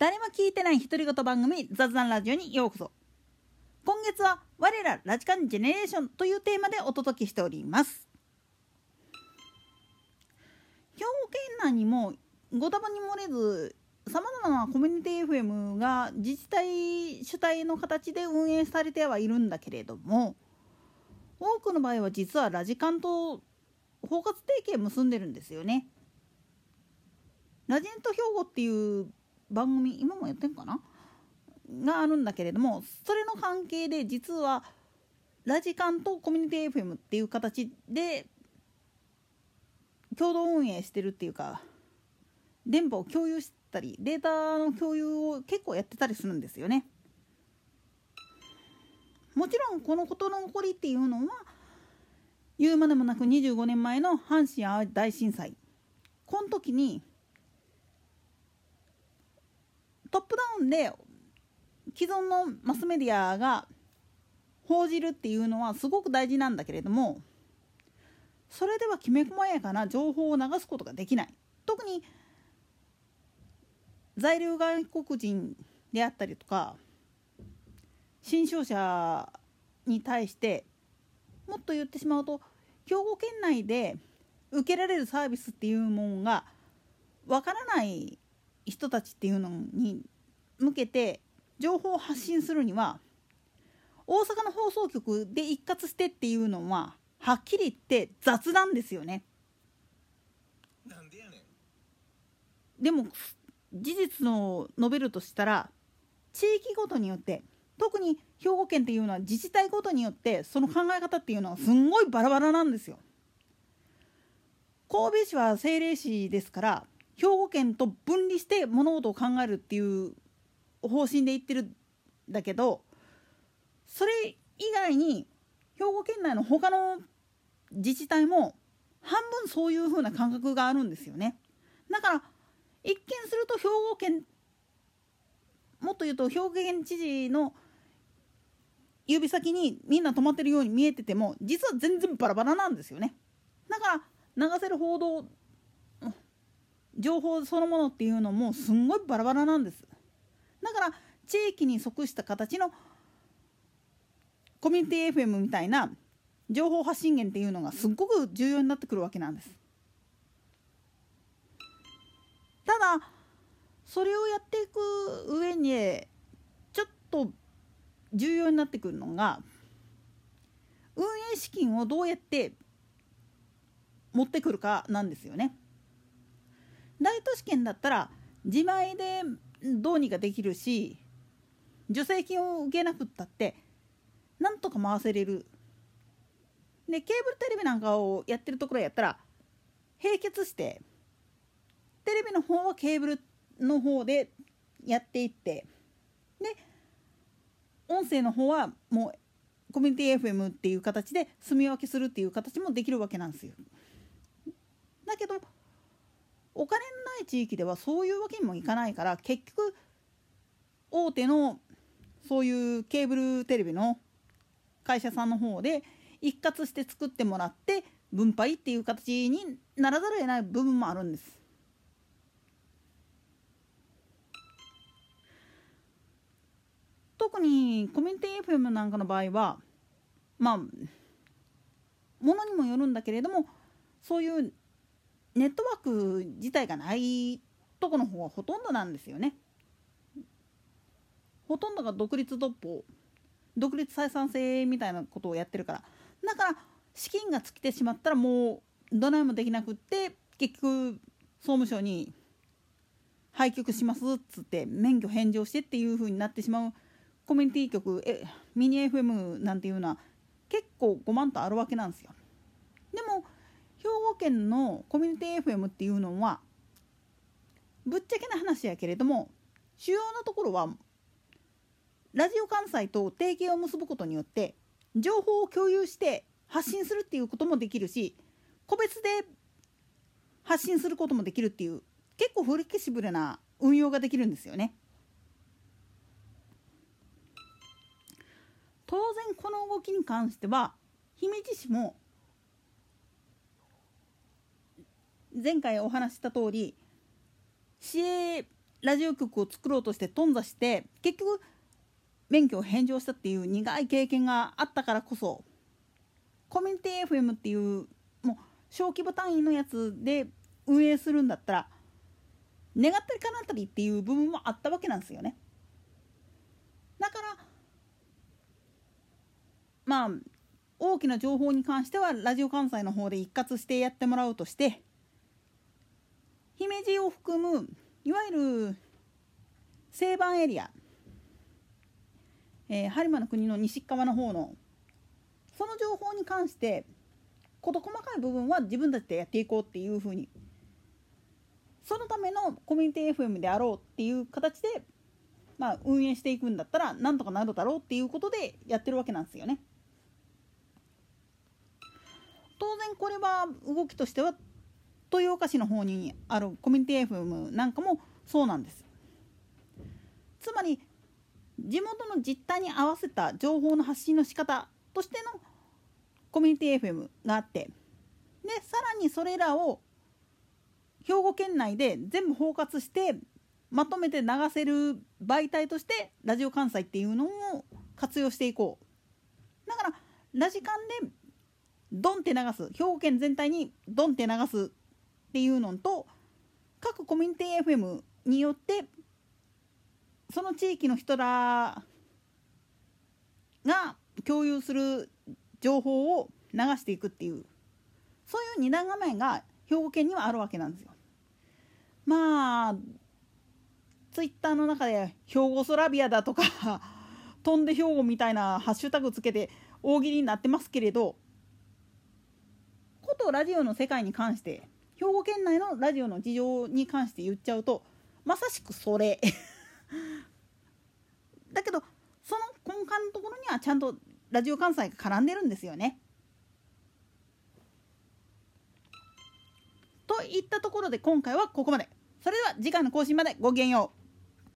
誰も聞いてない独り言番組雑談ラジオにようこそ今月は我らラジカンジェネレーションというテーマでお届けしております兵庫県内にもご多分に漏れずさまざまなコミュニティ FM が自治体主体の形で運営されてはいるんだけれども多くの場合は実はラジカンと包括提携結んでるんですよね。ラジエント兵庫っていう番組今もやってんかな？があるんだけれどもそれの関係で実はラジカンとコミュニティ FM っていう形で共同運営してるっていうか電波を共有したりデータの共有を結構やってたりするんですよね。もちろんこのことの起こりっていうのは言うまでもなく25年前の阪神・淡路大震災この時にトップダウンで既存のマスメディアが報じるっていうのはすごく大事なんだけれどもそれではきめ細やかな情報を流すことができない。特に在留外国人であったりとか新商者に対してもっと言ってしまうと兵庫県内で受けられるサービスっていうものがわからない人たちっていうのに向けて情報を発信するには大阪の放送局で一括してっていうのははっきり言って雑なんですよね。なんでやねんでも事実の述べるとしたら地域ごとによって特に兵庫県っていうのは自治体ごとによってその考え方っていうのはすんごいバラバラなんですよ。神戸市は政令市ですから兵庫県と分離して物事を考えるっていう方針で言ってるんだけどそれ以外に兵庫県内の他の自治体も半分そういう風な感覚があるんですよね。だから一見すると兵庫県もっと言うと兵庫県知事の指先にみんな止まってるように見えてても実は全然バラバラなんですよね。だから流せる報道情報そのものっていうのもすんごいバラバラなんです。だから地域に即した形のコミュニティ FM みたいな情報発信源っていうのがすっごく重要になってくるわけなんです。ただそれをやっていく上にちょっと重要になってくるのが運営資金をどうやって持ってくるかなんですよね。大都市圏だったら自前でどうにかできるし助成金を受けなくったってなんとか回せれる。でケーブルテレビなんかをやってるところやったら並結してテレビの方はケーブルの方でやっていってで音声の方はもうコミュニティ FM っていう形で住み分けするっていう形もできるわけなんですよ。だけどお金のない地域ではそういうわけにもいかないから結局大手のそういうケーブルテレビの会社さんの方で一括して作ってもらって分配っていう形にならざるを得ない部分もあるんです。特にコミュニティ FM なんかの場合はまあものにもよるんだけれどもそういうネットワーク自体がないとこの方はほとんどなんですよね。ほとんどが独立独歩独立採算制みたいなことをやってるからだから資金が尽きてしまったらもうどないもできなくって結局総務省に廃局しますっつって免許返上してっていう風になってしまうコミュニティ局えミニ FM なんていうのは結構5万とあるわけなんですよ。でも兵庫県のコミュニティ FM っていうのはぶっちゃけな話やけれども主要なところはラジオ関西と提携を結ぶことによって情報を共有して発信するっていうこともできるし個別で発信することもできるっていう結構フレキシブルな運用ができるんですよね。当然この動きに関しては姫路市も前回お話した通り市営ラジオ局を作ろうとして頓挫して結局免許を返上したっていう苦い経験があったからこそコミュニティ FM っていうもう小規模単位のやつで運営するんだったら願ったり叶ったりっていう部分もあったわけなんですよね。だからまあ大きな情報に関してはラジオ関西の方で一括してやってもらうとして姫路を含むいわゆる西番エリア、えー、播磨の国の西側の方のその情報に関して事細かい部分は自分たちでやっていこうっていうふうにそのためのコミュニティ FM であろうっていう形で、まあ、運営していくんだったらなんとかなるだろうっていうことでやってるわけなんですよね。当然これは動きとしては豊岡市の方にあるコミュニティ FM なんかもそうなんです。つまり地元の実態に合わせた情報の発信の仕方としてのコミュニティ FM があってでさらにそれらを兵庫県内で全部包括してまとめて流せる媒体としてラジオ関西っていうのを活用していこうだからラジカンでドンって流す兵庫県全体にドンって流すっていうのと各コミュニティ FM によってその地域の人らが共有する情報を流していくっていうそういう二段構えが兵庫県にはあるわけなんですよ。まあツイッターの中で「兵庫ソラビア」だとか「飛んで兵庫」みたいなハッシュタグつけて大喜利になってますけれどことラジオの世界に関して兵庫県内のラジオの事情に関して言っちゃうとまさしくそれ だけどその根幹のところにはちゃんとラジオ関西が絡んでるんですよね。といったところで今回はここまで。それでは次回の更新までごきげんよう。